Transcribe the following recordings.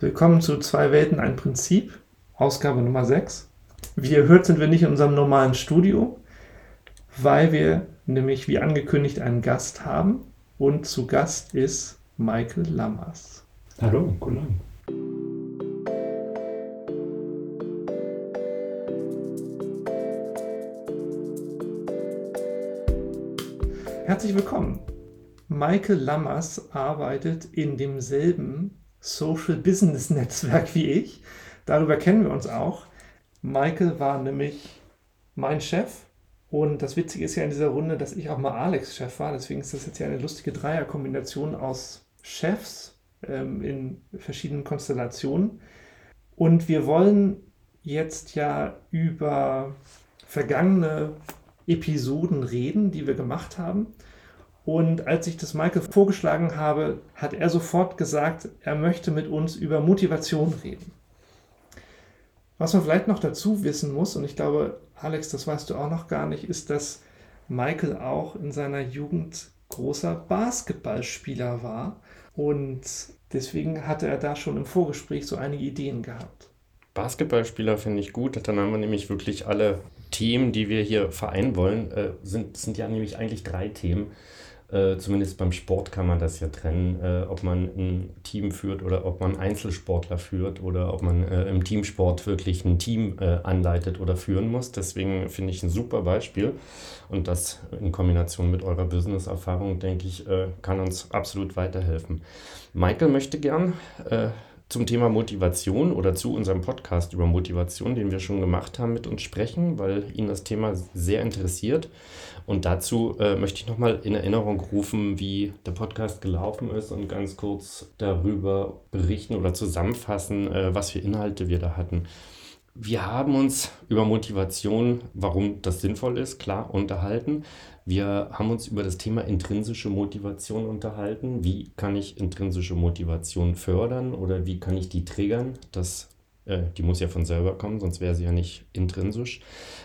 Willkommen zu Zwei Welten, ein Prinzip, Ausgabe Nummer 6. Wie ihr hört, sind wir nicht in unserem normalen Studio, weil wir nämlich wie angekündigt einen Gast haben und zu Gast ist Michael Lammers. Hallo, guten Abend. Herzlich willkommen. Michael Lammers arbeitet in demselben Social Business Netzwerk wie ich. Darüber kennen wir uns auch. Michael war nämlich mein Chef. Und das Witzige ist ja in dieser Runde, dass ich auch mal Alex Chef war. Deswegen ist das jetzt ja eine lustige Dreierkombination aus Chefs ähm, in verschiedenen Konstellationen. Und wir wollen jetzt ja über vergangene Episoden reden, die wir gemacht haben. Und als ich das Michael vorgeschlagen habe, hat er sofort gesagt, er möchte mit uns über Motivation reden. Was man vielleicht noch dazu wissen muss, und ich glaube, Alex, das weißt du auch noch gar nicht, ist, dass Michael auch in seiner Jugend großer Basketballspieler war. Und deswegen hatte er da schon im Vorgespräch so einige Ideen gehabt. Basketballspieler finde ich gut. Dann haben wir nämlich wirklich alle Themen, die wir hier vereinen wollen, äh, sind, sind ja nämlich eigentlich drei Themen. Äh, zumindest beim Sport kann man das ja trennen, äh, ob man ein Team führt oder ob man Einzelsportler führt oder ob man äh, im Teamsport wirklich ein Team äh, anleitet oder führen muss. Deswegen finde ich ein super Beispiel und das in Kombination mit eurer Business-Erfahrung, denke ich, äh, kann uns absolut weiterhelfen. Michael möchte gern zum Thema Motivation oder zu unserem Podcast über Motivation, den wir schon gemacht haben, mit uns sprechen, weil ihn das Thema sehr interessiert. Und dazu äh, möchte ich nochmal in Erinnerung rufen, wie der Podcast gelaufen ist und ganz kurz darüber berichten oder zusammenfassen, äh, was für Inhalte wir da hatten. Wir haben uns über Motivation, warum das sinnvoll ist, klar unterhalten. Wir haben uns über das Thema intrinsische Motivation unterhalten. Wie kann ich intrinsische Motivation fördern oder wie kann ich die triggern? Das, äh, die muss ja von selber kommen, sonst wäre sie ja nicht intrinsisch.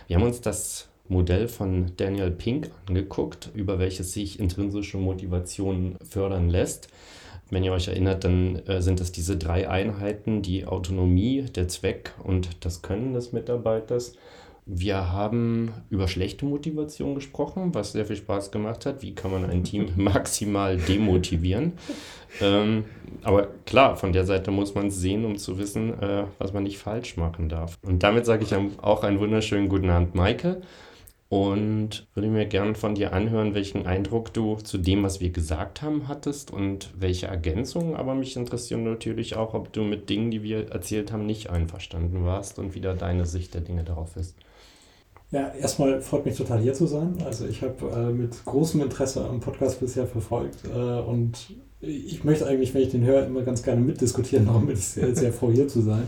Wir haben uns das Modell von Daniel Pink angeguckt, über welches sich intrinsische Motivation fördern lässt. Wenn ihr euch erinnert, dann äh, sind es diese drei Einheiten, die Autonomie, der Zweck und das Können des Mitarbeiters. Wir haben über schlechte Motivation gesprochen, was sehr viel Spaß gemacht hat. Wie kann man ein Team maximal demotivieren? ähm, aber klar, von der Seite muss man es sehen, um zu wissen, äh, was man nicht falsch machen darf. Und damit sage ich auch einen wunderschönen guten Abend, Maike und würde mir gerne von dir anhören, welchen Eindruck du zu dem, was wir gesagt haben, hattest und welche Ergänzungen. Aber mich interessiert natürlich auch, ob du mit Dingen, die wir erzählt haben, nicht einverstanden warst und wie da deine Sicht der Dinge darauf ist. Ja, erstmal freut mich total hier zu sein. Also ich habe äh, mit großem Interesse am Podcast bisher verfolgt äh, und ich möchte eigentlich, wenn ich den höre, immer ganz gerne mitdiskutieren. Darum bin ich sehr, sehr froh, hier zu sein.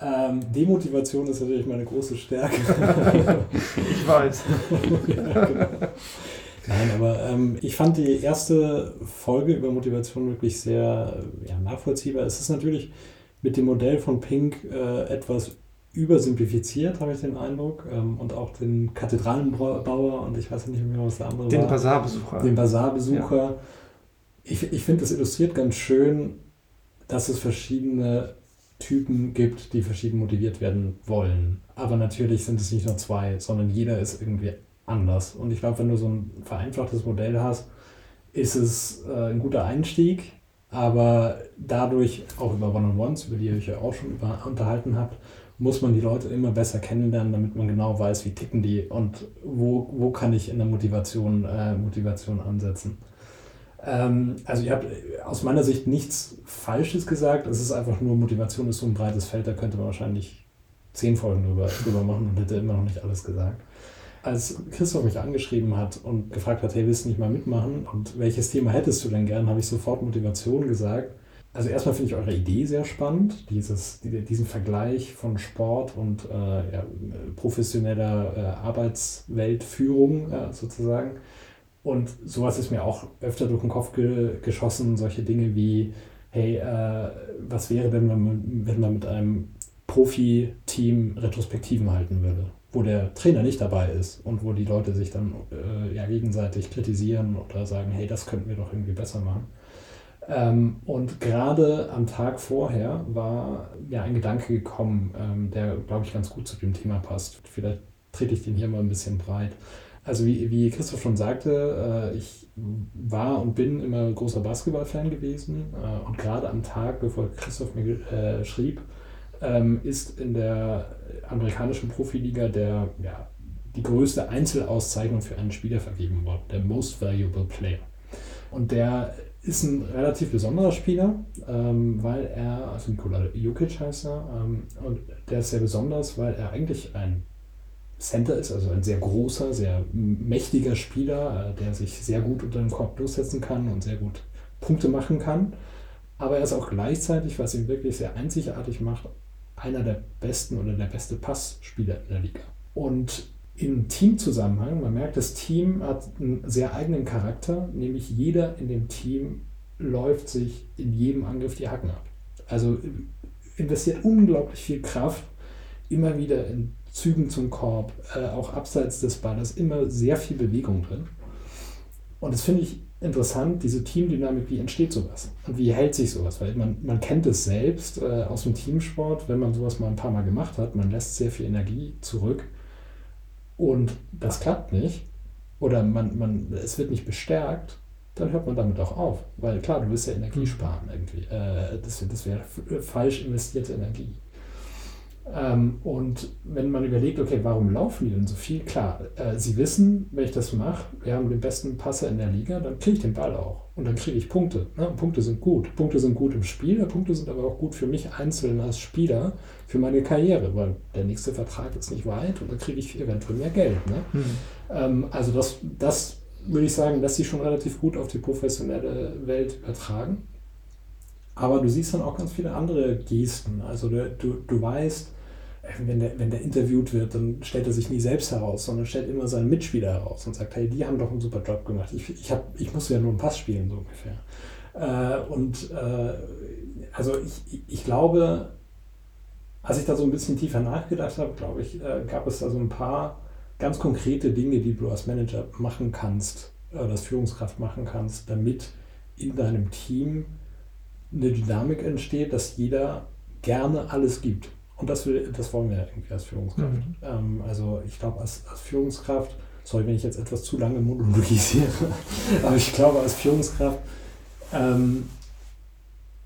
Ähm, Demotivation ist natürlich meine große Stärke. ich weiß. ja, genau. Nein, aber ähm, ich fand die erste Folge über Motivation wirklich sehr ja, nachvollziehbar. Es ist natürlich mit dem Modell von Pink äh, etwas übersimplifiziert, habe ich den Eindruck. Ähm, und auch den Kathedralenbauer und ich weiß nicht mehr, was der andere den war. Den Basarbesucher. Den Basarbesucher. Ja. Ich, ich finde, das illustriert ganz schön, dass es verschiedene Typen gibt, die verschieden motiviert werden wollen. Aber natürlich sind es nicht nur zwei, sondern jeder ist irgendwie anders. Und ich glaube, wenn du so ein vereinfachtes Modell hast, ist es äh, ein guter Einstieg, aber dadurch auch über One-on-Ones, über die ihr euch ja auch schon über, unterhalten habt, muss man die Leute immer besser kennenlernen, damit man genau weiß, wie ticken die und wo, wo kann ich in der Motivation, äh, Motivation ansetzen. Ähm, also ihr habt aus meiner Sicht nichts Falsches gesagt. Es ist einfach nur, Motivation ist so ein breites Feld, da könnte man wahrscheinlich zehn Folgen drüber, drüber machen und hätte immer noch nicht alles gesagt. Als Christoph mich angeschrieben hat und gefragt hat, hey, willst du nicht mal mitmachen und welches Thema hättest du denn gern, habe ich sofort Motivation gesagt. Also erstmal finde ich eure Idee sehr spannend, dieses, diesen Vergleich von Sport und äh, ja, professioneller äh, Arbeitsweltführung äh, sozusagen. Und sowas ist mir auch öfter durch den Kopf ge geschossen, solche Dinge wie, hey, äh, was wäre wenn man, wenn man mit einem Profi-Team Retrospektiven halten würde, wo der Trainer nicht dabei ist und wo die Leute sich dann äh, ja, gegenseitig kritisieren oder sagen, hey, das könnten wir doch irgendwie besser machen. Ähm, und gerade am Tag vorher war ja ein Gedanke gekommen, ähm, der, glaube ich, ganz gut zu dem Thema passt. Vielleicht trete ich den hier mal ein bisschen breit. Also wie, wie Christoph schon sagte, äh, ich war und bin immer großer Basketballfan gewesen. Äh, und gerade am Tag, bevor Christoph mir äh, schrieb, ähm, ist in der amerikanischen Profiliga der, ja, die größte Einzelauszeichnung für einen Spieler vergeben worden, der Most Valuable Player. Und der ist ein relativ besonderer Spieler, ähm, weil er, also Nikola Jukic heißt er, ähm, und der ist sehr besonders, weil er eigentlich ein Center ist, also ein sehr großer, sehr mächtiger Spieler, äh, der sich sehr gut unter dem Korb durchsetzen kann und sehr gut Punkte machen kann. Aber er ist auch gleichzeitig, was ihn wirklich sehr einzigartig macht, einer der besten oder der beste Passspieler in der Liga. Und im Teamzusammenhang, man merkt, das Team hat einen sehr eigenen Charakter, nämlich jeder in dem Team läuft sich in jedem Angriff die Hacken ab. Also investiert unglaublich viel Kraft immer wieder in Zügen zum Korb, äh, auch abseits des Balles, immer sehr viel Bewegung drin. Und das finde ich interessant, diese Teamdynamik, wie entsteht sowas? Und wie hält sich sowas? Weil man, man kennt es selbst äh, aus dem Teamsport, wenn man sowas mal ein paar Mal gemacht hat, man lässt sehr viel Energie zurück und das klappt nicht oder man, man, es wird nicht bestärkt, dann hört man damit auch auf. Weil klar, du willst ja Energie mhm. sparen irgendwie. Äh, das das wäre falsch investierte Energie. Ähm, und wenn man überlegt, okay, warum laufen die denn so viel? Klar, äh, sie wissen, wenn ich das mache, wir haben den besten Passer in der Liga, dann kriege ich den Ball auch. Und dann kriege ich Punkte. Ne? Punkte sind gut. Punkte sind gut im Spiel, Punkte sind aber auch gut für mich einzeln als Spieler, für meine Karriere, weil der nächste Vertrag ist nicht weit und dann kriege ich eventuell mehr Geld. Ne? Mhm. Ähm, also das, das würde ich sagen, lässt sich schon relativ gut auf die professionelle Welt übertragen. Aber du siehst dann auch ganz viele andere Gesten. Also du, du, du weißt, wenn der, wenn der interviewt wird, dann stellt er sich nie selbst heraus, sondern stellt immer seinen Mitspieler heraus und sagt, hey, die haben doch einen super Job gemacht. Ich, ich, hab, ich muss ja nur einen Pass spielen, so ungefähr. Äh, und äh, also ich, ich glaube, als ich da so ein bisschen tiefer nachgedacht habe, glaube ich, äh, gab es da so ein paar ganz konkrete Dinge, die du als Manager machen kannst, oder als Führungskraft machen kannst, damit in deinem Team eine Dynamik entsteht, dass jeder gerne alles gibt. Und das, will, das wollen wir irgendwie als Führungskraft. Mhm. Ähm, also ich glaube, als, als Führungskraft, sorry, wenn ich jetzt etwas zu lange monologisiere, aber ich glaube, als Führungskraft, ähm,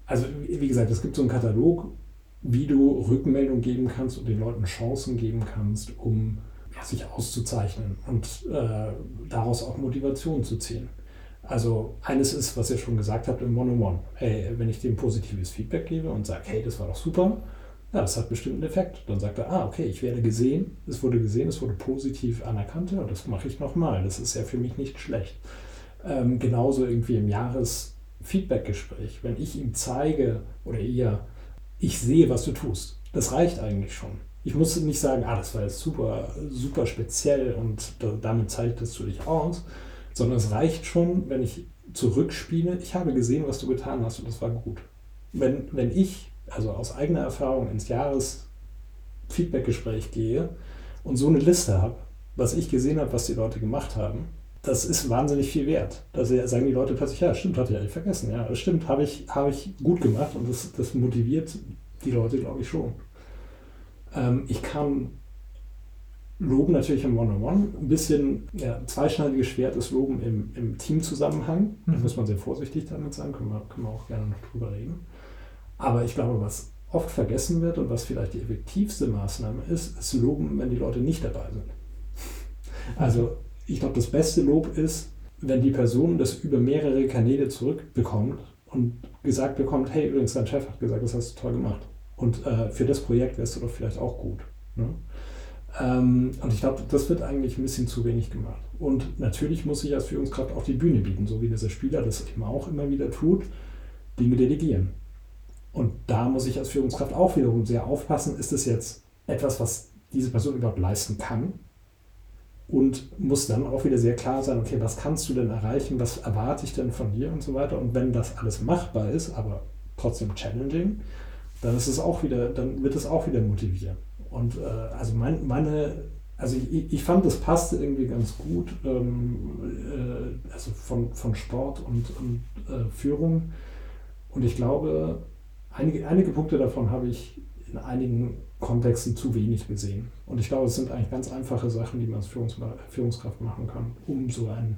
also wie gesagt, es gibt so einen Katalog, wie du Rückmeldung geben kannst und den Leuten Chancen geben kannst, um ja, sich auszuzeichnen und äh, daraus auch Motivation zu ziehen. Also eines ist, was ihr schon gesagt habt im One-on-One. Hey, wenn ich dem positives Feedback gebe und sage, hey, das war doch super, ja, das hat bestimmt einen Effekt. Dann sagt er, ah, okay, ich werde gesehen, es wurde gesehen, es wurde positiv anerkannt, ja, das mache ich nochmal. Das ist ja für mich nicht schlecht. Ähm, genauso irgendwie im Jahresfeedback-Gespräch, wenn ich ihm zeige oder eher, ich sehe, was du tust. Das reicht eigentlich schon. Ich muss nicht sagen, ah, das war jetzt super, super speziell und damit zeigtest du dich aus, sondern es reicht schon, wenn ich zurückspiele, ich habe gesehen, was du getan hast und das war gut. Wenn, wenn ich also aus eigener Erfahrung ins Jahresfeedbackgespräch gehe und so eine Liste habe, was ich gesehen habe, was die Leute gemacht haben, das ist wahnsinnig viel wert. Da sagen die Leute plötzlich, ja, stimmt, hatte ich eigentlich vergessen. Ja, das stimmt, habe ich, hab ich gut gemacht und das, das motiviert die Leute, glaube ich, schon. Ähm, ich kann Loben natürlich im One-on-One. -on -One. Ein bisschen ja, zweischneidiges Schwert ist Loben im, im Teamzusammenhang. Da mhm. muss man sehr vorsichtig damit sein, können wir, können wir auch gerne noch drüber reden. Aber ich glaube, was oft vergessen wird und was vielleicht die effektivste Maßnahme ist, ist Loben, wenn die Leute nicht dabei sind. Also ich glaube, das beste Lob ist, wenn die Person das über mehrere Kanäle zurückbekommt und gesagt bekommt, hey, übrigens, dein Chef hat gesagt, das hast du toll gemacht. Und äh, für das Projekt wärst du doch vielleicht auch gut. Ne? Ähm, und ich glaube, das wird eigentlich ein bisschen zu wenig gemacht. Und natürlich muss ich als Führungskraft auch die Bühne bieten, so wie dieser Spieler das eben auch immer wieder tut, Dinge delegieren. Und da muss ich als Führungskraft auch wiederum sehr aufpassen, ist es jetzt etwas, was diese Person überhaupt leisten kann? Und muss dann auch wieder sehr klar sein, okay, was kannst du denn erreichen, was erwarte ich denn von dir und so weiter. Und wenn das alles machbar ist, aber trotzdem challenging, dann ist es auch wieder, dann wird es auch wieder motivieren. Und äh, also mein, meine, also ich, ich fand, das passte irgendwie ganz gut, ähm, äh, also von, von Sport und, und äh, Führung Und ich glaube, einige, einige Punkte davon habe ich in einigen Kontexten zu wenig gesehen. Und ich glaube, es sind eigentlich ganz einfache Sachen, die man als Führungs Führungskraft machen kann, um so ein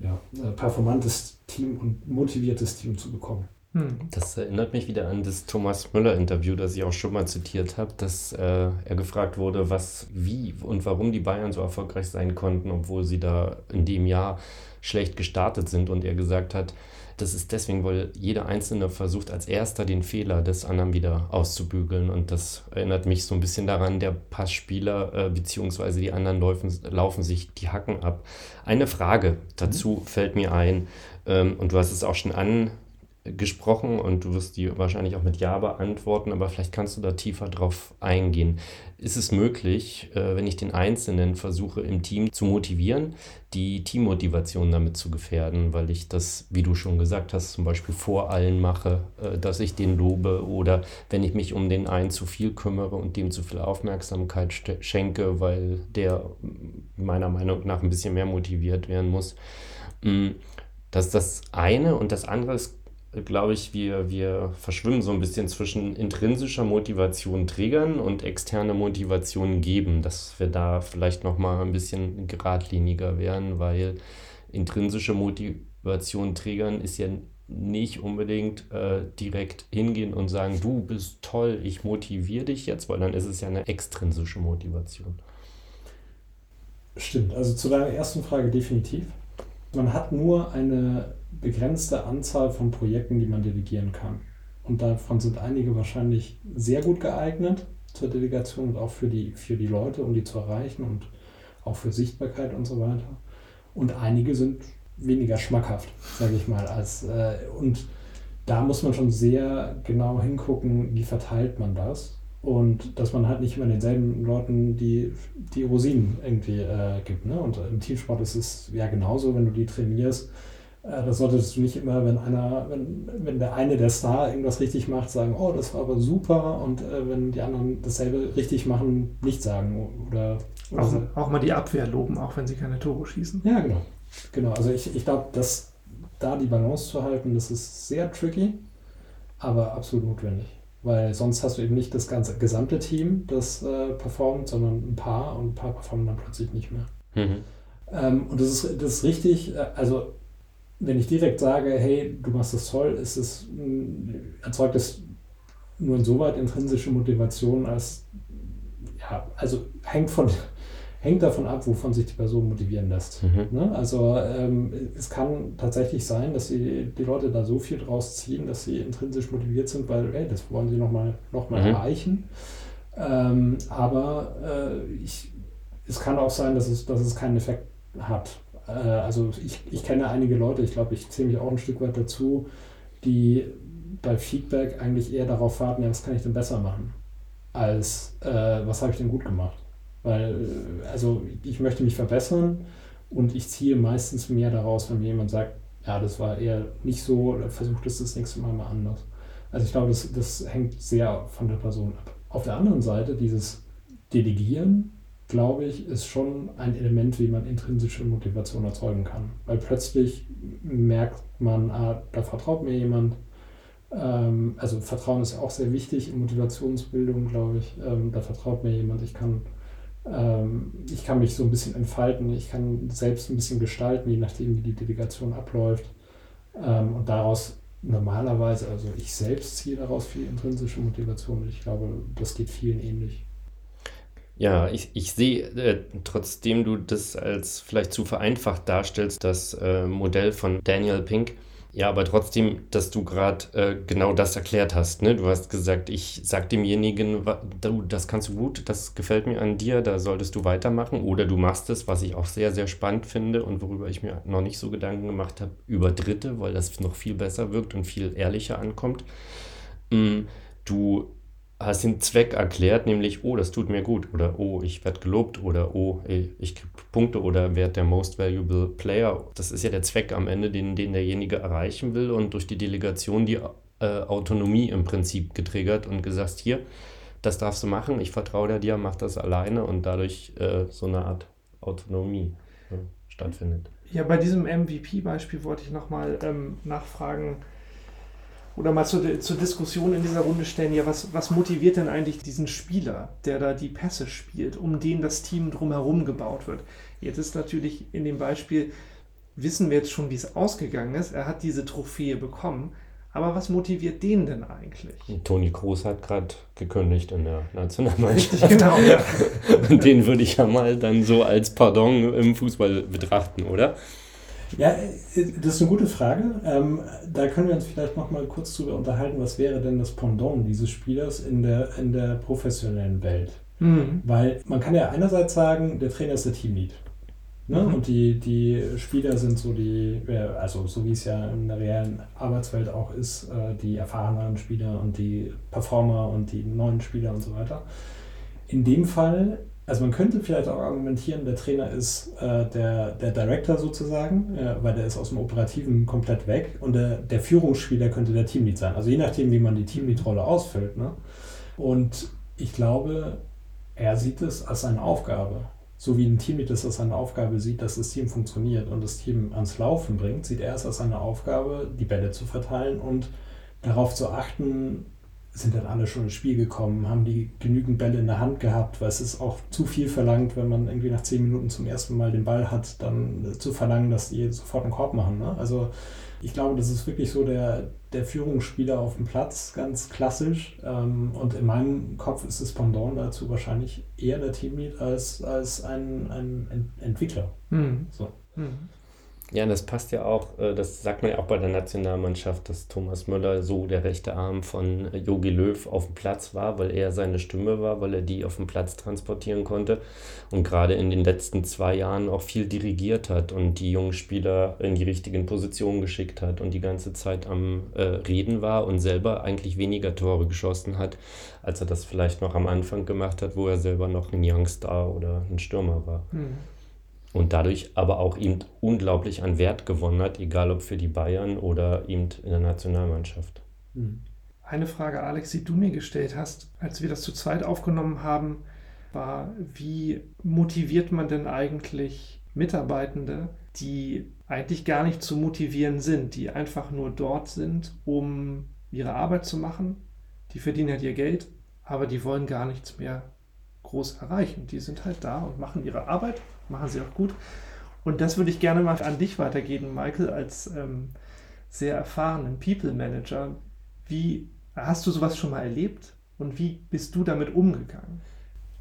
ja, performantes Team und motiviertes Team zu bekommen. Hm. Das erinnert mich wieder an das Thomas Müller-Interview, das ich auch schon mal zitiert habe, dass äh, er gefragt wurde, was, wie und warum die Bayern so erfolgreich sein konnten, obwohl sie da in dem Jahr schlecht gestartet sind. Und er gesagt hat, das ist deswegen, weil jeder Einzelne versucht, als erster den Fehler des anderen wieder auszubügeln. Und das erinnert mich so ein bisschen daran, der Passspieler äh, bzw. die anderen laufen, laufen sich die Hacken ab. Eine Frage dazu mhm. fällt mir ein, ähm, und du hast es auch schon an gesprochen und du wirst die wahrscheinlich auch mit Ja beantworten, aber vielleicht kannst du da tiefer drauf eingehen. Ist es möglich, äh, wenn ich den Einzelnen versuche im Team zu motivieren, die Teammotivation damit zu gefährden, weil ich das, wie du schon gesagt hast, zum Beispiel vor allen mache, äh, dass ich den lobe oder wenn ich mich um den einen zu viel kümmere und dem zu viel Aufmerksamkeit schenke, weil der meiner Meinung nach ein bisschen mehr motiviert werden muss. Mm, das ist das eine und das andere ist glaube ich, wir, wir verschwimmen so ein bisschen zwischen intrinsischer Motivation triggern und externer Motivation geben, dass wir da vielleicht nochmal ein bisschen geradliniger werden, weil intrinsische Motivation triggern ist ja nicht unbedingt äh, direkt hingehen und sagen, du bist toll, ich motiviere dich jetzt, weil dann ist es ja eine extrinsische Motivation. Stimmt, also zu deiner ersten Frage definitiv. Man hat nur eine begrenzte Anzahl von Projekten, die man delegieren kann. Und davon sind einige wahrscheinlich sehr gut geeignet zur Delegation und auch für die, für die Leute, um die zu erreichen und auch für Sichtbarkeit und so weiter. Und einige sind weniger schmackhaft, sage ich mal. Als, äh, und da muss man schon sehr genau hingucken, wie verteilt man das. Und dass man halt nicht immer denselben Leuten die, die Rosinen irgendwie äh, gibt. Ne? Und im Teamsport ist es ja genauso, wenn du die trainierst, äh, das solltest du nicht immer, wenn einer, wenn, wenn der eine der Star irgendwas richtig macht, sagen, oh, das war aber super und äh, wenn die anderen dasselbe richtig machen, nicht sagen. Oder, oder auch, auch, mal die Abwehr loben, auch wenn sie keine Tore schießen. Ja, genau. Genau. Also ich, ich glaube, dass da die Balance zu halten, das ist sehr tricky, aber absolut notwendig. Weil sonst hast du eben nicht das ganze gesamte Team, das äh, performt, sondern ein paar und ein paar performen dann plötzlich nicht mehr. Mhm. Ähm, und das ist, das ist richtig, äh, also wenn ich direkt sage, hey, du machst das toll, ist es, erzeugt es nur insoweit intrinsische Motivation, als, ja, also hängt von, hängt davon ab, wovon sich die Person motivieren lässt. Mhm. Ne? Also ähm, es kann tatsächlich sein, dass sie, die Leute da so viel draus ziehen, dass sie intrinsisch motiviert sind, weil, hey, das wollen sie nochmal noch mal mhm. erreichen. Ähm, aber äh, ich, es kann auch sein, dass es, dass es keinen Effekt hat äh, also ich, ich kenne einige Leute, ich glaube, ich zähle mich auch ein Stück weit dazu, die bei Feedback eigentlich eher darauf warten, ja, was kann ich denn besser machen, als äh, was habe ich denn gut gemacht. Weil, äh, also ich möchte mich verbessern und ich ziehe meistens mehr daraus, wenn mir jemand sagt, ja, das war eher nicht so, versucht es das nächste Mal mal anders. Also ich glaube, das, das hängt sehr von der Person ab. Auf der anderen Seite, dieses Delegieren glaube ich, ist schon ein Element, wie man intrinsische Motivation erzeugen kann. Weil plötzlich merkt man, ah, da vertraut mir jemand. Ähm, also Vertrauen ist auch sehr wichtig in Motivationsbildung, glaube ich. Ähm, da vertraut mir jemand, ich kann, ähm, ich kann mich so ein bisschen entfalten, ich kann selbst ein bisschen gestalten, je nachdem, wie die Delegation abläuft. Ähm, und daraus normalerweise, also ich selbst ziehe daraus viel intrinsische Motivation und ich glaube, das geht vielen ähnlich. Ja, ich, ich sehe, äh, trotzdem du das als vielleicht zu vereinfacht darstellst, das äh, Modell von Daniel Pink. Ja, aber trotzdem, dass du gerade äh, genau das erklärt hast. Ne? Du hast gesagt, ich sag demjenigen, du, das kannst du gut, das gefällt mir an dir, da solltest du weitermachen. Oder du machst es, was ich auch sehr, sehr spannend finde und worüber ich mir noch nicht so Gedanken gemacht habe, über Dritte, weil das noch viel besser wirkt und viel ehrlicher ankommt. Mm, du hast den Zweck erklärt, nämlich, oh, das tut mir gut oder oh, ich werde gelobt oder oh, ich kriege Punkte oder werde der Most Valuable Player. Das ist ja der Zweck am Ende, den, den derjenige erreichen will und durch die Delegation die äh, Autonomie im Prinzip getriggert und gesagt, hier, das darfst du machen, ich vertraue dir, mach das alleine und dadurch äh, so eine Art Autonomie äh, stattfindet. Ja, bei diesem MVP-Beispiel wollte ich nochmal ähm, nachfragen, oder mal zur, zur Diskussion in dieser Runde stellen, ja, was, was motiviert denn eigentlich diesen Spieler, der da die Pässe spielt, um den das Team drumherum gebaut wird? Jetzt ist natürlich in dem Beispiel, wissen wir jetzt schon, wie es ausgegangen ist. Er hat diese Trophäe bekommen. Aber was motiviert den denn eigentlich? Toni Kroos hat gerade gekündigt in der Nationalmannschaft. genau, ja. Den würde ich ja mal dann so als Pardon im Fußball betrachten, oder? Ja, äh, das ist eine gute Frage. Ähm, da können wir uns vielleicht noch mal kurz drüber unterhalten, was wäre denn das Pendant dieses Spielers in der, in der professionellen Welt? Mhm. Weil man kann ja einerseits sagen, der Trainer ist der Teamlead. Ne? Mhm. Und die, die Spieler sind so die, also so wie es ja in der realen Arbeitswelt auch ist, äh, die erfahrenen Spieler und die Performer und die neuen Spieler und so weiter. In dem Fall also man könnte vielleicht auch argumentieren, der Trainer ist äh, der, der Director sozusagen, äh, weil der ist aus dem Operativen komplett weg und der, der Führungsspieler könnte der Teamlead sein. Also je nachdem, wie man die Teamlead-Rolle ausfüllt. Ne? Und ich glaube, er sieht es als seine Aufgabe. So wie ein Teamlead es als seine Aufgabe sieht, dass das Team funktioniert und das Team ans Laufen bringt, sieht er es als seine Aufgabe, die Bälle zu verteilen und darauf zu achten, sind dann alle schon ins Spiel gekommen, haben die genügend Bälle in der Hand gehabt, weil es ist auch zu viel verlangt, wenn man irgendwie nach zehn Minuten zum ersten Mal den Ball hat, dann zu verlangen, dass die sofort einen Korb machen. Ne? Also ich glaube, das ist wirklich so der, der Führungsspieler auf dem Platz, ganz klassisch. Ähm, und in meinem Kopf ist das Pendant dazu wahrscheinlich eher der Teamlead als, als ein, ein Entwickler. Mhm. So. Mhm. Ja, das passt ja auch, äh, das sagt man ja auch bei der Nationalmannschaft, dass Thomas Müller so der rechte Arm von Jogi Löw auf dem Platz war, weil er seine Stimme war, weil er die auf dem Platz transportieren konnte und gerade in den letzten zwei Jahren auch viel dirigiert hat und die jungen Spieler in die richtigen Positionen geschickt hat und die ganze Zeit am äh, Reden war und selber eigentlich weniger Tore geschossen hat, als er das vielleicht noch am Anfang gemacht hat, wo er selber noch ein Youngstar oder ein Stürmer war. Mhm und dadurch aber auch eben unglaublich an Wert gewonnen hat, egal ob für die Bayern oder eben in der Nationalmannschaft. Hm. Eine Frage, Alex, die du mir gestellt hast, als wir das zu zweit aufgenommen haben, war, wie motiviert man denn eigentlich Mitarbeitende, die eigentlich gar nicht zu motivieren sind, die einfach nur dort sind, um ihre Arbeit zu machen. Die verdienen halt ihr Geld, aber die wollen gar nichts mehr groß erreichen. Die sind halt da und machen ihre Arbeit, machen sie auch gut. Und das würde ich gerne mal an dich weitergeben, Michael, als ähm, sehr erfahrenen People Manager. Wie hast du sowas schon mal erlebt und wie bist du damit umgegangen?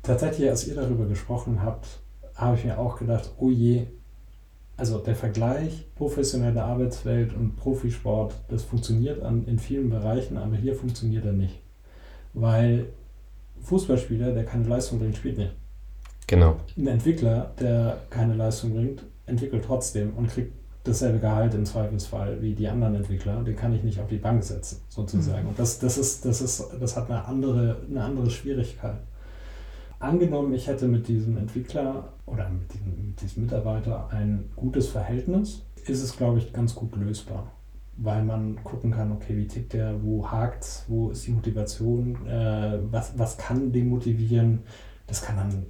Tatsächlich, als ihr darüber gesprochen habt, habe ich mir auch gedacht, oh je, also der Vergleich professionelle Arbeitswelt und Profisport, das funktioniert an, in vielen Bereichen, aber hier funktioniert er nicht. Weil Fußballspieler, der keine Leistung bringt, spielt nicht. Genau. Ein Entwickler, der keine Leistung bringt, entwickelt trotzdem und kriegt dasselbe Gehalt im Zweifelsfall wie die anderen Entwickler. Den kann ich nicht auf die Bank setzen, sozusagen. Mhm. Und das, das, ist, das, ist, das hat eine andere, eine andere Schwierigkeit. Angenommen, ich hätte mit diesem Entwickler oder mit diesem, mit diesem Mitarbeiter ein gutes Verhältnis, ist es, glaube ich, ganz gut lösbar weil man gucken kann, okay, wie tickt der, wo hakt es, wo ist die Motivation, äh, was, was kann demotivieren. Das kann dann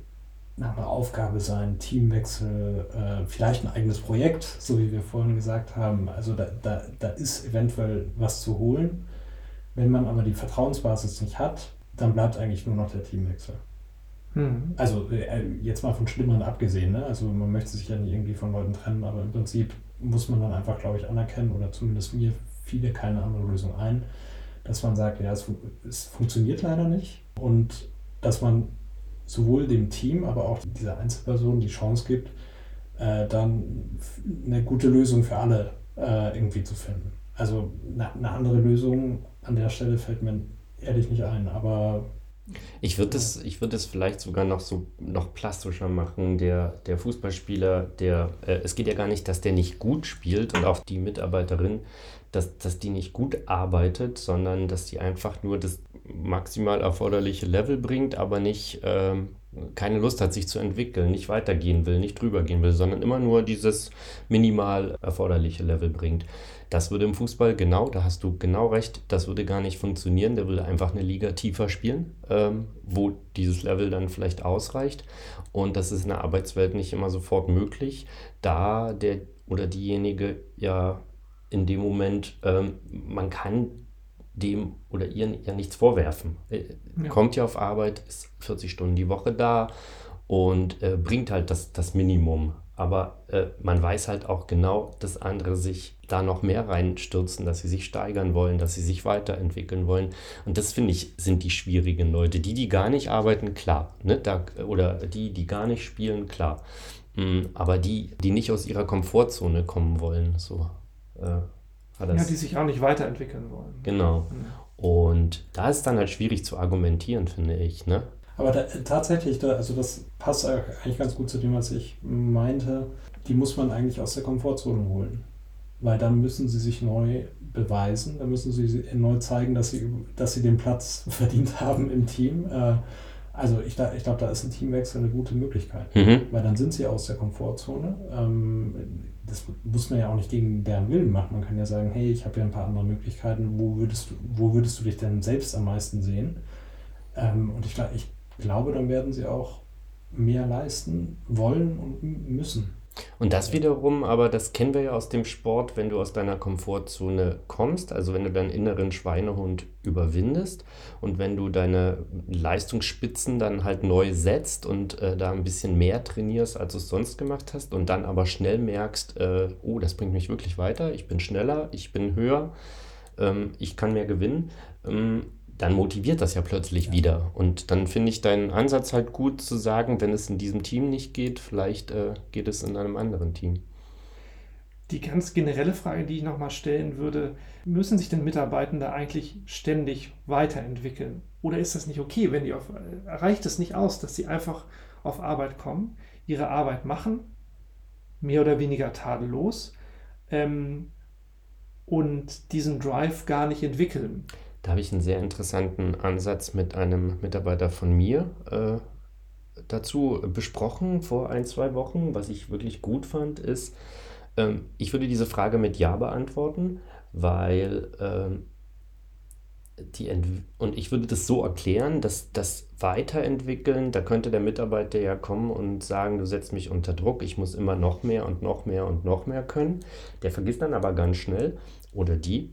nach einer Aufgabe sein, Teamwechsel, äh, vielleicht ein eigenes Projekt, so wie wir vorhin gesagt haben. Also da, da, da ist eventuell was zu holen. Wenn man aber die Vertrauensbasis nicht hat, dann bleibt eigentlich nur noch der Teamwechsel. Mhm. Also äh, jetzt mal von Schlimmeren abgesehen. Ne? Also man möchte sich ja nicht irgendwie von Leuten trennen, aber im Prinzip muss man dann einfach, glaube ich, anerkennen, oder zumindest mir fiele keine andere Lösung ein, dass man sagt, ja, es, es funktioniert leider nicht und dass man sowohl dem Team, aber auch dieser Einzelperson die Chance gibt, äh, dann eine gute Lösung für alle äh, irgendwie zu finden. Also eine, eine andere Lösung an der Stelle fällt mir ehrlich nicht ein, aber ich würde ich würd es vielleicht sogar noch so noch plastischer machen. Der, der Fußballspieler, der, äh, es geht ja gar nicht, dass der nicht gut spielt und auch die Mitarbeiterin, dass, dass die nicht gut arbeitet, sondern dass die einfach nur das maximal erforderliche Level bringt, aber nicht ähm, keine Lust hat, sich zu entwickeln, nicht weitergehen will, nicht drüber gehen will, sondern immer nur dieses minimal erforderliche Level bringt. Das würde im Fußball genau, da hast du genau recht, das würde gar nicht funktionieren. Der würde einfach eine Liga tiefer spielen, ähm, wo dieses Level dann vielleicht ausreicht. Und das ist in der Arbeitswelt nicht immer sofort möglich, da der oder diejenige ja in dem Moment, ähm, man kann dem oder ihr ja nichts vorwerfen. Äh, Ja. Kommt ja auf Arbeit, ist 40 Stunden die Woche da und äh, bringt halt das, das Minimum. Aber äh, man weiß halt auch genau, dass andere sich da noch mehr reinstürzen, dass sie sich steigern wollen, dass sie sich weiterentwickeln wollen. Und das finde ich, sind die schwierigen Leute. Die, die gar nicht arbeiten, klar. Ne? Da, oder die, die gar nicht spielen, klar. Mm, Aber die, die nicht aus ihrer Komfortzone kommen wollen, so äh. Ja, die sich auch nicht weiterentwickeln wollen. Genau. Mhm. Und da ist dann halt schwierig zu argumentieren, finde ich. Ne? Aber da, tatsächlich, da, also das passt eigentlich ganz gut zu dem, was ich meinte. Die muss man eigentlich aus der Komfortzone holen. Weil dann müssen sie sich neu beweisen, dann müssen sie neu zeigen, dass sie, dass sie den Platz verdient haben im Team. Äh, Also ich, ich glaube, da ist ein Teamwechsel eine gute Möglichkeit. Mhm. Weil dann sind sie aus der Komfortzone. Ähm, das muss man ja auch nicht gegen deren Willen machen. Man kann ja sagen, hey, ich habe ja ein paar andere Möglichkeiten. Wo würdest du, wo würdest du dich denn selbst am meisten sehen? Ähm, und ich, ich glaube, dann werden sie auch mehr leisten wollen und müssen. Und das wiederum, aber das kennen wir ja aus dem Sport, wenn du aus deiner Komfortzone kommst, also wenn du deinen inneren Schweinehund überwindest und wenn du deine Leistungsspitzen dann halt neu setzt und äh, da ein bisschen mehr trainierst, als du es sonst gemacht hast und dann aber schnell merkst, äh, oh, das bringt mich wirklich weiter, ich bin schneller, ich bin höher, ähm, ich kann mehr gewinnen, ähm, dann motiviert das ja plötzlich Ja. wieder. Und dann finde ich deinen Ansatz halt gut zu sagen, wenn es in diesem Team nicht geht, vielleicht äh, geht es in einem anderen Team. Die ganz generelle Frage, die ich nochmal stellen würde, müssen sich denn Mitarbeitende eigentlich ständig weiterentwickeln? Oder ist das nicht okay, wenn die auf, reicht es nicht aus, dass sie einfach auf Arbeit kommen, ihre Arbeit machen, mehr oder weniger tadellos, ähm, und diesen Drive gar nicht entwickeln? Da habe ich einen sehr interessanten Ansatz mit einem Mitarbeiter von mir äh, dazu besprochen vor ein, zwei Wochen. Was ich wirklich gut fand, ist, ähm, ich würde diese Frage mit Ja beantworten, weil ähm, die Ent und ich würde das so erklären, dass das Weiterentwickeln, da könnte der Mitarbeiter ja kommen und sagen, du setzt mich unter Druck, ich muss immer noch mehr und noch mehr und noch mehr können. Der vergisst dann aber ganz schnell, oder die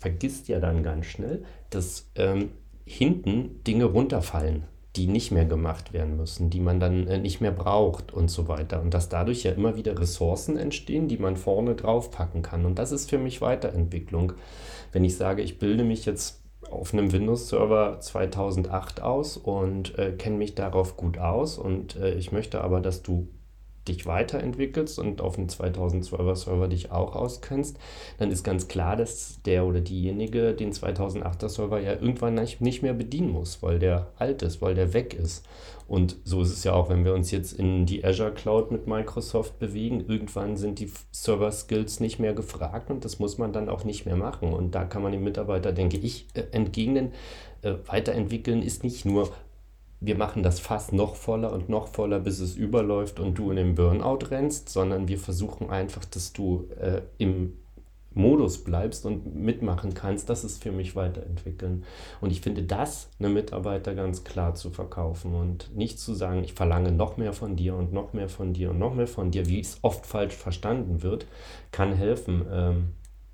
vergisst ja dann ganz schnell, dass ähm, hinten Dinge runterfallen, die nicht mehr gemacht werden müssen, die man dann äh, nicht mehr braucht und so weiter. Und dass dadurch ja immer wieder Ressourcen entstehen, die man vorne drauf packen kann. Und das ist für mich Weiterentwicklung. Wenn ich sage, ich bilde mich jetzt auf einem Windows-Server 2008 aus und äh, kenne mich darauf gut aus und äh, ich möchte aber, dass du dich weiterentwickelst und auf einem 2012er Server dich auch auskennst, dann ist ganz klar, dass der oder diejenige den 2008er Server ja irgendwann nicht, mehr bedienen muss, weil der alt ist, weil der weg ist. Und so ist es ja auch, wenn wir uns jetzt in die Azure Cloud mit Microsoft bewegen. Irgendwann sind die Server-Skills nicht mehr gefragt und das muss man dann auch nicht mehr machen. Und da kann man dem Mitarbeiter, denke ich, äh, entgegnen. Äh, weiterentwickeln ist nicht nur wir machen das Fass noch voller und noch voller, bis es überläuft und du in den Burnout rennst, sondern wir versuchen einfach, dass du äh, im Modus bleibst und mitmachen kannst. Das ist für mich weiterentwickeln. Und ich finde das einem Mitarbeiter ganz klar zu verkaufen und nicht zu sagen, ich verlange noch mehr von dir und noch mehr von dir und noch mehr von dir, wie es oft falsch verstanden wird, kann helfen ähm,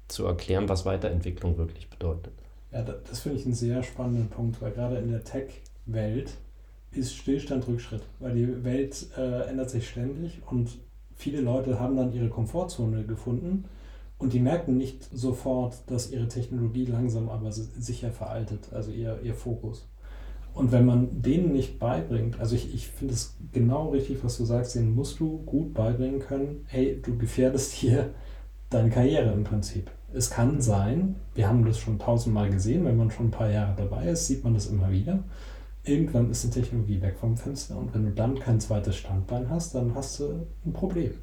zu erklären, was Weiterentwicklung wirklich bedeutet. Ja, da- das finde ich einen sehr spannenden Punkt, weil gerade in der Tech-Welt ist Stillstand Rückschritt, weil die Welt äh, ändert sich ständig und viele Leute haben dann ihre Komfortzone gefunden und die merken nicht sofort, dass ihre Technologie langsam aber si- sicher veraltet, also ihr, ihr Fokus. Und wenn man denen nicht beibringt, also ich, ich finde es genau richtig, was du sagst, denen musst du gut beibringen können, hey, du gefährdest hier deine Karriere im Prinzip. Es kann sein, wir haben das schon tausendmal gesehen, wenn man schon ein paar Jahre dabei ist, sieht man das immer wieder. Irgendwann ist die Technologie weg vom Fenster und wenn du dann kein zweites Standbein hast, dann hast du ein Problem.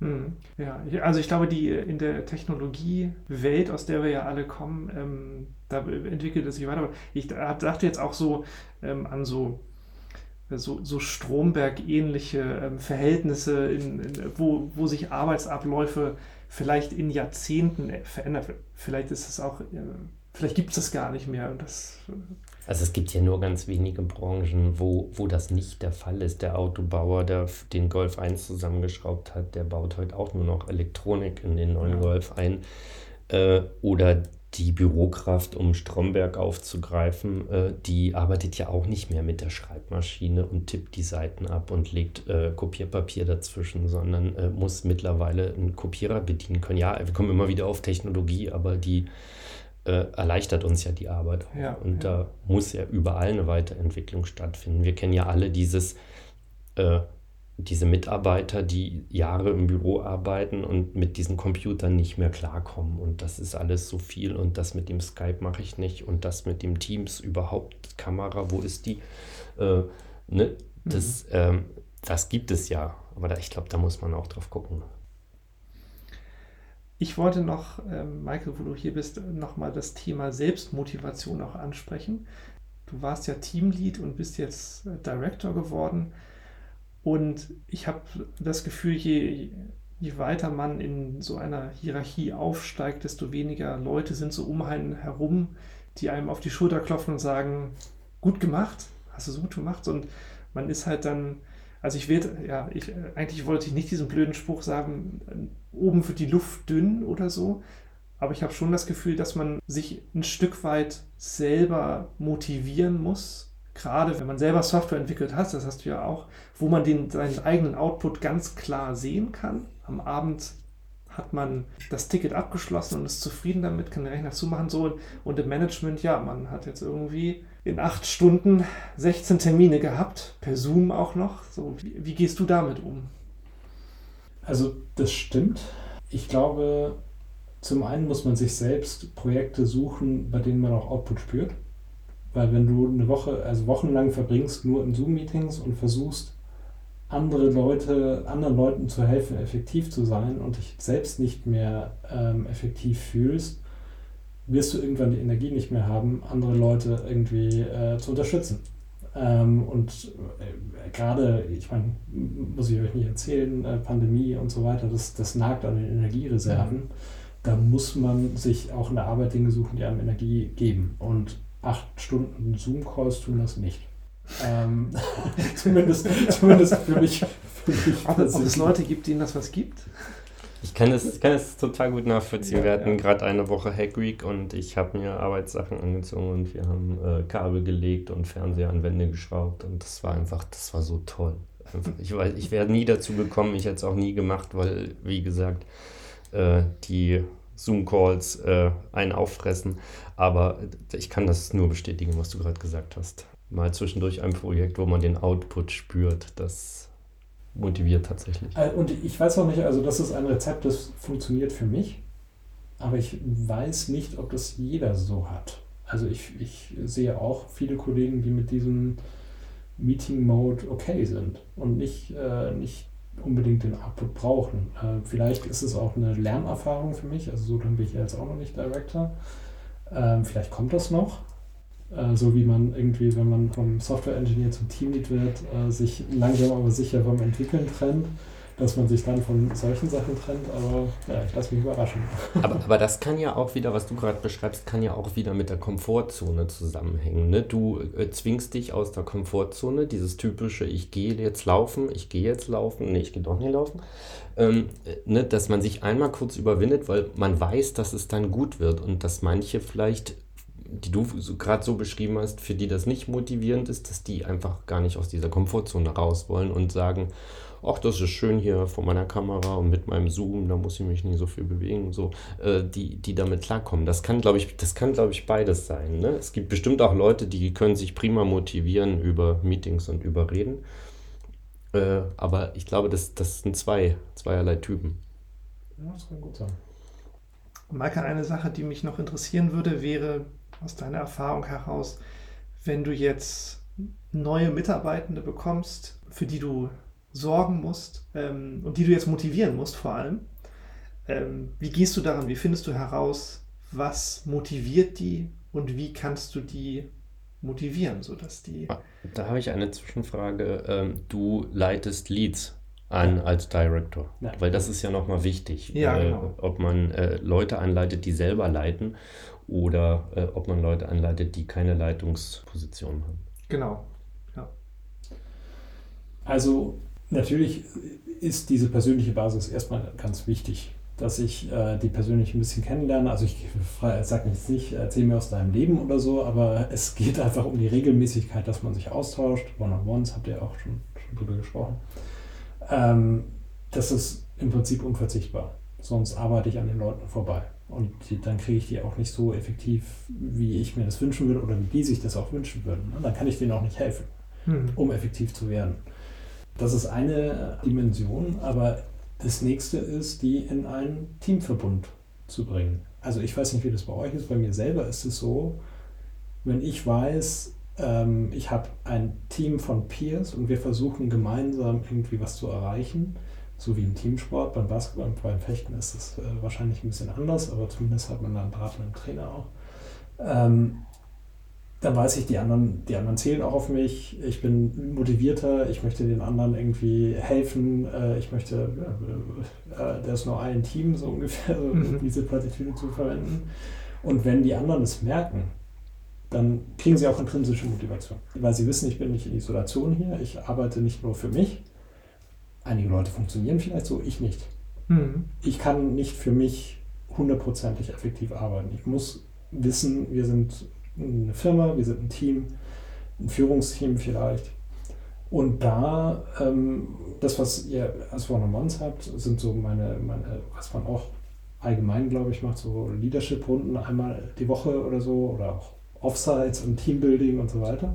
Hm, Ja, also ich glaube, die äh, in der Technologiewelt, aus der wir ja alle kommen, ähm, da entwickelt es sich weiter. Ich da- dachte jetzt auch so ähm, an so, so, so Stromberg-ähnliche ähm, Verhältnisse, in, in, wo, wo sich Arbeitsabläufe vielleicht in Jahrzehnten äh, verändern. Vielleicht ist es auch, äh, vielleicht gibt es das gar nicht mehr. Und das, Also es gibt ja nur ganz wenige Branchen, wo, wo das nicht der Fall ist. Der Autobauer, der den Golf 1 zusammengeschraubt hat, der baut heute auch nur noch Elektronik in den neuen Ja. Golf ein. Äh, oder die Bürokraft, um Stromberg aufzugreifen, äh, die arbeitet ja auch nicht mehr mit der Schreibmaschine und tippt die Seiten ab und legt äh, Kopierpapier dazwischen, sondern äh, muss mittlerweile einen Kopierer bedienen können. Ja, wir kommen immer wieder auf Technologie, aber die äh, erleichtert uns ja die Arbeit. Ja, und ja. da muss ja überall eine Weiterentwicklung stattfinden. Wir kennen ja alle dieses äh, diese Mitarbeiter, die Jahre im Büro arbeiten und mit diesen Computern nicht mehr klarkommen. Und das ist alles so viel. Und das mit dem Skype mache ich nicht. Und das mit dem Teams überhaupt, Kamera, wo ist die? Äh, ne? das, Mhm. ähm, das gibt es ja. Aber da, ich glaube, da muss man auch drauf gucken. Ich wollte noch, ähm, Michael, wo du hier bist, nochmal das Thema Selbstmotivation auch ansprechen. Du warst ja Teamlead und bist jetzt äh, Director geworden. Und ich habe das Gefühl, je, je weiter man in so einer Hierarchie aufsteigt, desto weniger Leute sind so um einen herum, die einem auf die Schulter klopfen und sagen, gut gemacht, hast du so gut gemacht. Und man ist halt dann, also ich werde, ja, ich, eigentlich wollte ich nicht diesen blöden Spruch sagen, oben wird die Luft dünn oder so. Aber ich habe schon das Gefühl, dass man sich ein Stück weit selber motivieren muss. Gerade wenn man selber Software entwickelt hat, das hast du ja auch, wo man den, seinen eigenen Output ganz klar sehen kann. Am Abend hat man das Ticket abgeschlossen und ist zufrieden damit, kann den Rechner zumachen. So. Und im Management, ja, man hat jetzt irgendwie in acht Stunden 16 Termine gehabt, per Zoom auch noch. So, wie, wie gehst du damit um? Also das stimmt. Ich glaube, zum einen muss man sich selbst Projekte suchen, bei denen man auch Output spürt. Weil wenn du eine Woche, also wochenlang verbringst nur in Zoom-Meetings und versuchst, andere Leute, anderen Leuten zu helfen, effektiv zu sein und dich selbst nicht mehr ähm, effektiv fühlst, wirst du irgendwann die Energie nicht mehr haben, andere Leute irgendwie äh, zu unterstützen. Ähm, und äh, gerade, ich meine, muss ich euch nicht erzählen, äh, Pandemie und so weiter, das, das nagt an den Energiereserven. Da muss man sich auch in der Arbeit Dinge suchen, die einem Energie geben. Und acht Stunden Zoom-Calls tun das nicht. Ähm, zumindest, zumindest für mich. Für mich Ob, es. Leute gibt, denen das was gibt? Ich kann es, ich kann es total gut nachvollziehen. Ja, wir hatten ja. gerade eine Woche Hack Week und ich habe mir Arbeitssachen angezogen und wir haben äh, Kabel gelegt und Fernseher an Wände geschraubt und das war einfach, das war so toll. Einfach, ich weiß, ich wäre nie dazu gekommen, ich hätte es auch nie gemacht, weil, wie gesagt, äh, die Zoom-Calls äh, einen auffressen. Aber ich kann das nur bestätigen, was du gerade gesagt hast. Mal zwischendurch ein Projekt, wo man den Output spürt, das motiviert tatsächlich. Äh, Und ich weiß auch nicht, also das ist ein Rezept, das funktioniert für mich, aber ich weiß nicht, ob das jeder so hat. Also ich, ich sehe auch viele Kollegen, die mit diesem Meeting-Mode okay sind und nicht, äh, nicht unbedingt den Output brauchen. Äh, vielleicht ist es auch eine Lernerfahrung für mich, also so bin ich jetzt auch noch nicht Director. Ähm, vielleicht kommt das noch. Äh, so wie man irgendwie, wenn man vom Software-Engineer zum Teamlead wird, äh, sich langsam aber sicher vom Entwickeln trennt, dass man sich dann von solchen Sachen trennt. Aber ja, ich lasse mich überraschen. Aber, aber das kann ja auch wieder, was du gerade beschreibst, kann ja auch wieder mit der Komfortzone zusammenhängen. Ne? Du äh, zwingst dich aus der Komfortzone, dieses typische, ich gehe jetzt laufen, ich gehe jetzt laufen, nee, ich gehe doch nicht laufen, ähm, äh, ne? dass man sich einmal kurz überwindet, weil man weiß, dass es dann gut wird und dass manche vielleicht, die du gerade so beschrieben hast, für die das nicht motivierend ist, dass die einfach gar nicht aus dieser Komfortzone raus wollen und sagen, ach, das ist schön hier vor meiner Kamera und mit meinem Zoom, da muss ich mich nicht so viel bewegen, so, äh, die, die damit klarkommen. Das kann, glaube ich, das kann, glaube ich, beides sein. Ne? Es gibt bestimmt auch Leute, die können sich prima motivieren über Meetings und über Reden. Äh, aber ich glaube, das, das sind zwei, zweierlei Typen. Ja, das kann gut sein. Maike, eine Sache, die mich noch interessieren würde, wäre aus deiner Erfahrung heraus, wenn du jetzt neue Mitarbeitende bekommst, für die du sorgen musst ähm, und die du jetzt motivieren musst vor allem. Ähm, wie gehst du daran? Wie findest du heraus, was motiviert die und wie kannst du die motivieren, sodass die... Da habe ich eine Zwischenfrage. Ähm, du leitest Leads an als Director, Ja. weil das ist ja nochmal wichtig, Ja, äh, genau. ob man äh, Leute anleitet, die selber leiten oder äh, ob man Leute anleitet, die keine Leitungsposition haben. Genau. Also natürlich ist diese persönliche Basis erstmal ganz wichtig. dass ich äh, die persönlich ein bisschen kennenlerne. Also ich sage jetzt nicht, erzähl mir aus deinem Leben oder so, aber es geht einfach um die Regelmäßigkeit, dass man sich austauscht. One-on-Ones habt ihr auch schon, schon drüber gesprochen. Ähm, das ist im Prinzip unverzichtbar. Sonst arbeite ich an den Leuten vorbei. Und die, dann kriege ich die auch nicht so effektiv, wie ich mir das wünschen würde oder wie die sich das auch wünschen würden. Und dann kann ich denen auch nicht helfen, mhm. um effektiv zu werden. Das ist eine Dimension, aber das nächste ist, die in einen Teamverbund zu bringen. Also ich weiß nicht, wie das bei euch ist. Bei mir selber ist es so, wenn ich weiß, ähm, ich habe ein Team von Peers und wir versuchen gemeinsam irgendwie was zu erreichen, so wie im Teamsport, beim Basketball und beim Fechten ist es äh, wahrscheinlich ein bisschen anders, aber zumindest hat man da einen beratenden Trainer auch. Ähm, dann weiß ich, die anderen, die anderen zählen auch auf mich. Ich bin motivierter, ich möchte den anderen irgendwie helfen. Äh, ich möchte, äh, da ist nur ein Team, so ungefähr, mhm. diese Plattitüde zu verwenden. Und wenn die anderen es merken, dann kriegen sie auch intrinsische Motivation. Weil sie wissen, ich bin nicht in Isolation hier, ich arbeite nicht nur für mich. Einige Leute funktionieren vielleicht so, ich nicht. Mhm. Ich kann nicht für mich hundertprozentig effektiv arbeiten. Ich muss wissen, wir sind eine Firma, wir sind ein Team, ein Führungsteam vielleicht. Und da, ähm, das, was ihr als One-on-Ones habt, sind so meine, meine, was man auch allgemein, glaube ich, macht, so Leadership-Runden einmal die Woche oder so oder auch Offsites und Teambuilding und so weiter.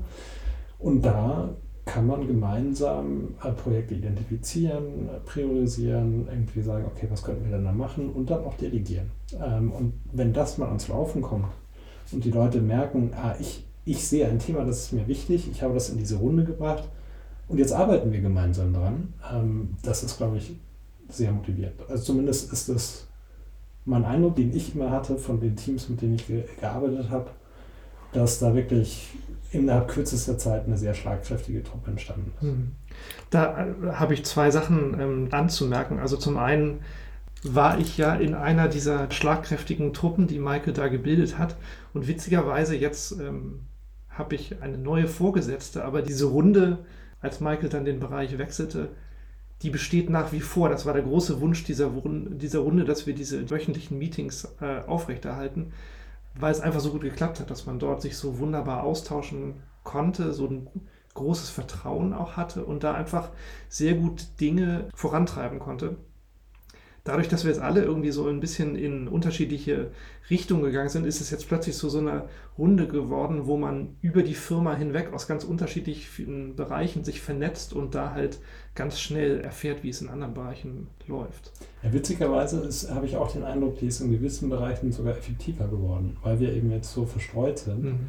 Und da kann man gemeinsam äh, Projekte identifizieren, priorisieren, irgendwie sagen, okay, was könnten wir denn da machen und dann auch delegieren. Ähm, und wenn das mal ans Laufen kommt, und die Leute merken, ah, ich, ich sehe ein Thema, das ist mir wichtig, ich habe das in diese Runde gebracht und jetzt arbeiten wir gemeinsam dran. Ähm, das ist, glaube ich, sehr motivierend. Also zumindest ist das mein Eindruck, den ich immer hatte von den Teams, mit denen ich ge gearbeitet habe, dass da wirklich innerhalb kürzester Zeit eine sehr schlagkräftige Truppe entstanden ist. Hm. Da äh, habe ich zwei Sachen ähm, anzumerken. Also zum einen war ich ja in einer dieser schlagkräftigen Truppen, die Michael da gebildet hat. Und witzigerweise jetzt ähm, habe ich eine neue Vorgesetzte, aber diese Runde, als Michael dann den Bereich wechselte, die besteht nach wie vor. Das war der große Wunsch dieser, dieser Runde, dass wir diese wöchentlichen Meetings äh, aufrechterhalten, weil es einfach so gut geklappt hat, dass man dort sich so wunderbar austauschen konnte, so ein großes Vertrauen auch hatte und da einfach sehr gut Dinge vorantreiben konnte dadurch, dass wir jetzt alle irgendwie so ein bisschen in unterschiedliche Richtungen gegangen sind, ist es jetzt plötzlich so so eine Runde geworden, wo man über die Firma hinweg aus ganz unterschiedlichen Bereichen sich vernetzt und da halt ganz schnell erfährt, wie es in anderen Bereichen läuft. Ja, witzigerweise habe ich auch den Eindruck, die ist in gewissen Bereichen sogar effektiver geworden, weil wir eben jetzt so verstreut sind. Mhm.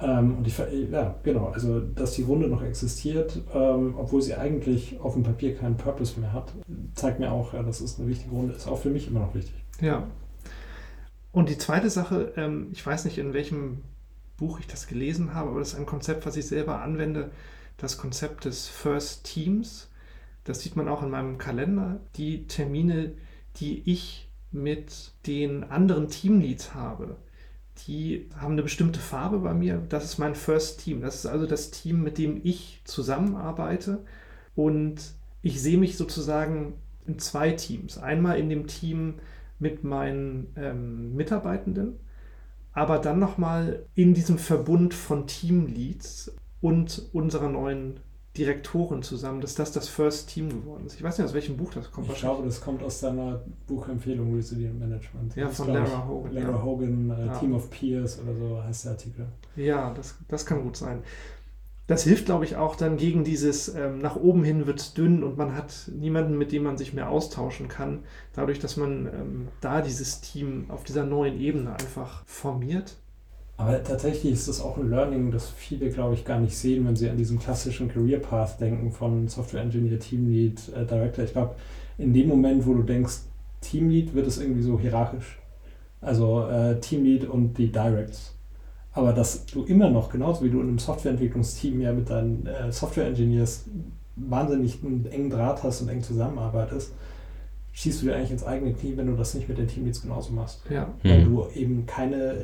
Ähm, und ich, ja, genau, also dass die Runde noch existiert, ähm, obwohl sie eigentlich auf dem Papier keinen Purpose mehr hat, zeigt mir auch, ja, das ist eine wichtige Runde, ist auch für mich immer noch wichtig. Ja. Und die zweite Sache, ähm, ich weiß nicht, in welchem Buch ich das gelesen habe, aber das ist ein Konzept, was ich selber anwende, das Konzept des First Teams. Das sieht man auch in meinem Kalender. Die Termine, die ich mit den anderen Teamleads habe, die haben eine bestimmte Farbe bei mir. Das ist mein First Team. Das ist also das Team, mit dem ich zusammenarbeite. Und ich sehe mich sozusagen in zwei Teams. Einmal in dem Team mit meinen ähm, Mitarbeitenden, aber dann nochmal in diesem Verbund von Teamleads und unserer neuen Direktoren zusammen, dass das das First Team geworden ist. Ich weiß nicht, aus welchem Buch das kommt. Ich glaube, das kommt aus deiner Buchempfehlung Resilient Management. Ja, von Lara Hogan. Lara ja. Hogan, äh, ja. Team of Peers oder so heißt der Artikel. Ja, das, das kann gut sein. Das hilft, glaube ich, auch dann gegen dieses ähm, nach oben hin wird es dünn und man hat niemanden, mit dem man sich mehr austauschen kann. Dadurch, dass man ähm, da dieses Team auf dieser neuen Ebene einfach formiert aber tatsächlich ist das auch ein Learning, das viele, glaube ich, gar nicht sehen, wenn sie an diesen klassischen Career Path denken von Software Engineer, Teamlead, äh, Director. Ich glaube, in dem Moment, wo du denkst, Teamlead, wird es irgendwie so hierarchisch. Also äh, Teamlead und die Directs. Aber dass du immer noch, genauso wie du in einem Softwareentwicklungsteam ja mit deinen äh, Software Engineers wahnsinnig einen engen Draht hast und eng zusammenarbeitest, schießt du dir eigentlich ins eigene Knie, wenn du das nicht mit den Teamleads genauso machst. Ja. Weil mhm. du eben keine,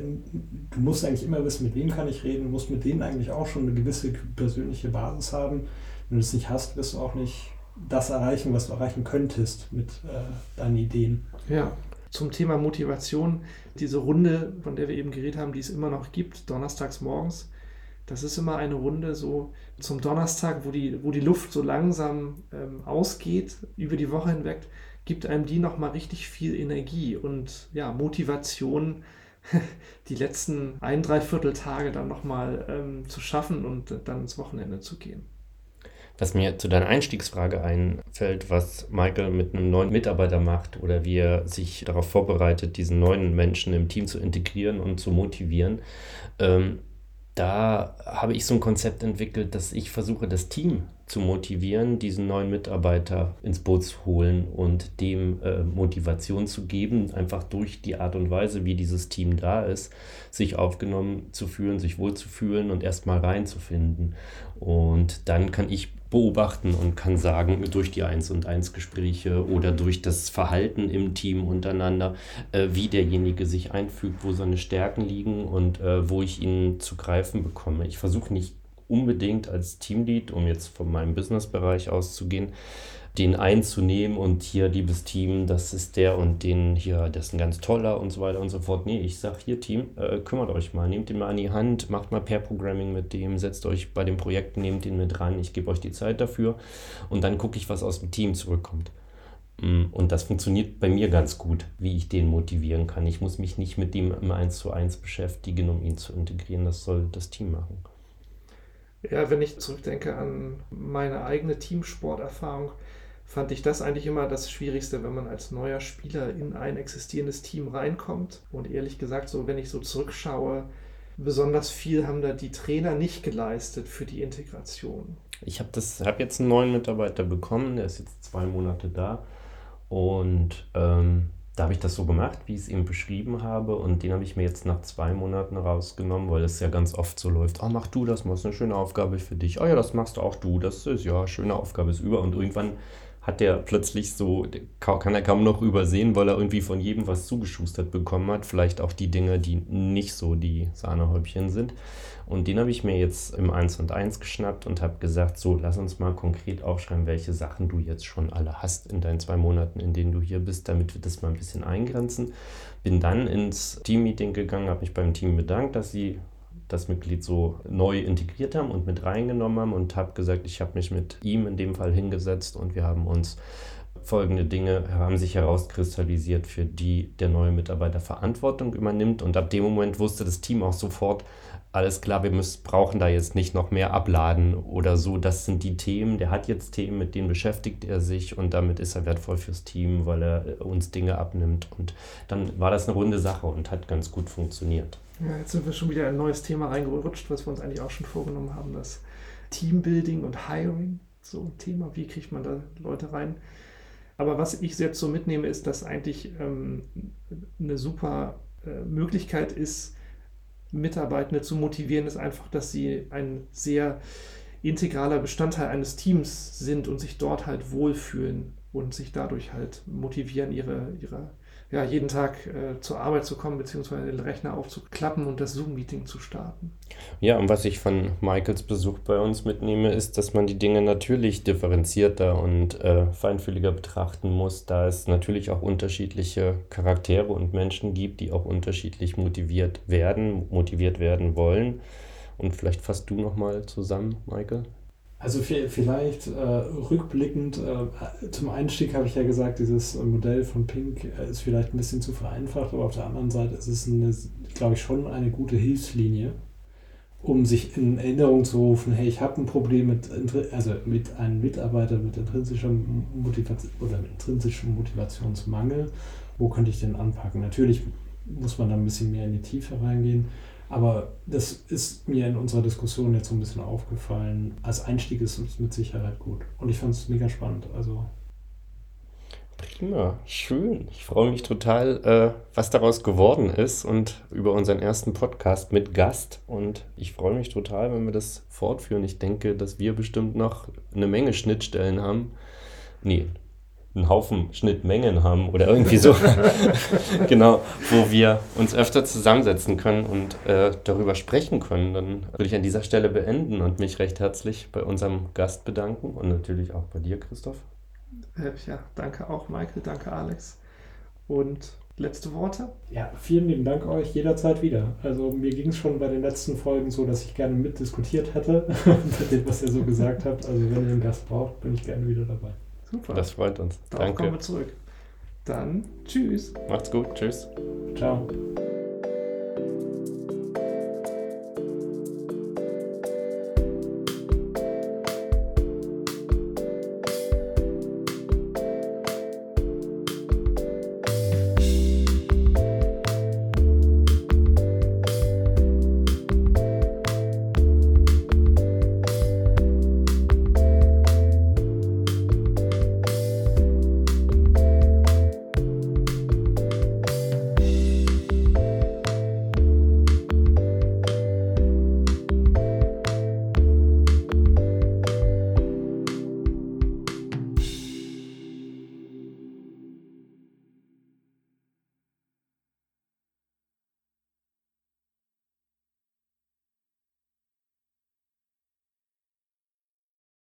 du musst eigentlich immer wissen, mit wem kann ich reden, du musst mit denen eigentlich auch schon eine gewisse persönliche Basis haben. Wenn du das nicht hast, wirst du auch nicht das erreichen, was du erreichen könntest mit äh, deinen Ideen. Ja, zum Thema Motivation, diese Runde, von der wir eben geredet haben, die es immer noch gibt, donnerstags morgens, das ist immer eine Runde so zum Donnerstag, wo die, wo die Luft so langsam ähm, ausgeht über die Woche hinweg, gibt einem die nochmal richtig viel Energie und ja, Motivation, die letzten ein, dreiviertel Tage dann nochmal ähm, zu schaffen und dann ins Wochenende zu gehen. Was mir zu deiner Einstiegsfrage einfällt, was Michael mit einem neuen Mitarbeiter macht oder wie er sich darauf vorbereitet, diesen neuen Menschen im Team zu integrieren und zu motivieren. Ähm, da habe ich so ein Konzept entwickelt, dass ich versuche, das Team zu motivieren, diesen neuen Mitarbeiter ins Boot zu holen und dem äh, Motivation zu geben, einfach durch die Art und Weise, wie dieses Team da ist, sich aufgenommen zu fühlen, sich wohlzufühlen und erstmal reinzufinden. Und dann kann ich beobachten und kann sagen, durch die 1 und 1 Gespräche oder durch das Verhalten im Team untereinander, äh, wie derjenige sich einfügt, wo seine Stärken liegen und äh, wo ich ihn zu greifen bekomme. Ich versuche nicht unbedingt als Teamlead, um jetzt von meinem Businessbereich auszugehen, den einzunehmen und hier, liebes Team, das ist der und den hier, das ist ein ganz toller und so weiter und so fort. Nee, ich sage hier, Team, äh, kümmert euch mal, nehmt ihn mal an die Hand, macht mal Pair-Programming mit dem, setzt euch bei dem Projekt, nehmt ihn mit ran, ich gebe euch die Zeit dafür und dann gucke ich, was aus dem Team zurückkommt. Mm, und das funktioniert bei mir ganz gut, wie ich den motivieren kann. Ich muss mich nicht mit ihm im 1 zu 1 beschäftigen, um ihn zu integrieren. Das soll das Team machen. Ja, wenn ich zurückdenke an meine eigene Teamsporterfahrung, fand ich das eigentlich immer das Schwierigste, wenn man als neuer Spieler in ein existierendes Team reinkommt. Und ehrlich gesagt, so wenn ich so zurückschaue, besonders viel haben da die Trainer nicht geleistet für die Integration. Ich habe hab jetzt einen neuen Mitarbeiter bekommen, der ist jetzt zwei Monate da. Und ähm, da habe ich das so gemacht, wie ich es ihm beschrieben habe. Und den habe ich mir jetzt nach zwei Monaten rausgenommen, weil es ja ganz oft so läuft. Oh, mach du das, machst eine schöne Aufgabe für dich. Oh ja, das machst auch du. Das ist ja, schöne Aufgabe ist über. Und irgendwann hat der plötzlich so, kann er kaum noch übersehen, weil er irgendwie von jedem was zugeschustert bekommen hat. Vielleicht auch die Dinge, die nicht so die Sahnehäubchen sind. Und den habe ich mir jetzt im 1 und 1 geschnappt und habe gesagt, so, lass uns mal konkret aufschreiben, welche Sachen du jetzt schon alle hast in deinen zwei Monaten, in denen du hier bist, damit wir das mal ein bisschen eingrenzen. Bin dann ins Teammeeting gegangen, habe mich beim Team bedankt, dass sie das Mitglied so neu integriert haben und mit reingenommen haben und habe gesagt, ich habe mich mit ihm in dem Fall hingesetzt und wir haben uns folgende Dinge haben sich herauskristallisiert, für die der neue Mitarbeiter Verantwortung übernimmt. Und ab dem Moment wusste das Team auch sofort, alles klar, wir müssen, brauchen da jetzt nicht noch mehr abladen oder so. Das sind die Themen. Der hat jetzt Themen, mit denen beschäftigt er sich und damit ist er wertvoll fürs Team, weil er uns Dinge abnimmt. Und dann war das eine runde Sache und hat ganz gut funktioniert. Ja, jetzt sind wir schon wieder in ein neues Thema reingerutscht, was wir uns eigentlich auch schon vorgenommen haben, das Teambuilding und Hiring. So ein Thema, wie kriegt man da Leute rein? Aber was ich jetzt so mitnehme, ist, dass eigentlich ähm, eine super äh, Möglichkeit ist, Mitarbeitende zu motivieren, ist einfach, dass sie ein sehr integraler Bestandteil eines Teams sind und sich dort halt wohlfühlen und sich dadurch halt motivieren, ihre, ihre ja, jeden Tag äh, zur Arbeit zu kommen, beziehungsweise den Rechner aufzuklappen und das Zoom-Meeting zu starten. Ja, und was ich von Michaels Besuch bei uns mitnehme, ist, dass man die Dinge natürlich differenzierter und äh, feinfühliger betrachten muss, da es natürlich auch unterschiedliche Charaktere und Menschen gibt, die auch unterschiedlich motiviert werden, motiviert werden wollen. Und vielleicht fasst du nochmal zusammen, Michael? Also vielleicht äh, rückblickend, äh, zum Einstieg habe ich ja gesagt, dieses Modell von Pink äh, ist vielleicht ein bisschen zu vereinfacht, aber auf der anderen Seite ist es, glaube ich, schon eine gute Hilfslinie, um sich in Erinnerung zu rufen, hey, ich habe ein Problem mit, also mit einem Mitarbeiter mit intrinsischem Motivation oder mit intrinsischem Motivationsmangel, wo könnte ich den anpacken? Natürlich muss man da ein bisschen mehr in die Tiefe reingehen, aber das ist mir in unserer Diskussion jetzt so ein bisschen aufgefallen. Als Einstieg ist es mit Sicherheit gut. Und ich fand es mega spannend. Also. Prima, schön. Ich freue mich total, äh, was daraus geworden ist und über unseren ersten Podcast mit Gast. Und ich freue mich total, wenn wir das fortführen. Ich denke, dass wir bestimmt noch eine Menge Schnittstellen haben. Nee, einen Haufen Schnittmengen haben oder irgendwie so. genau, wo wir uns öfter zusammensetzen können und äh, darüber sprechen können. Dann würde ich an dieser Stelle beenden und mich recht herzlich bei unserem Gast bedanken und natürlich auch bei dir, Christoph. Äh, ja, danke auch, Michael, danke, Alex. Und letzte Worte? Ja, vielen lieben Dank euch jederzeit wieder. Also mir ging es schon bei den letzten Folgen so, dass ich gerne mitdiskutiert hätte mit dem, was ihr so gesagt habt. Also wenn ihr einen Gast braucht, bin ich gerne wieder dabei. Super. Das freut uns. Darauf Danke. kommen wir zurück. Dann tschüss. Macht's gut. Tschüss. Ciao.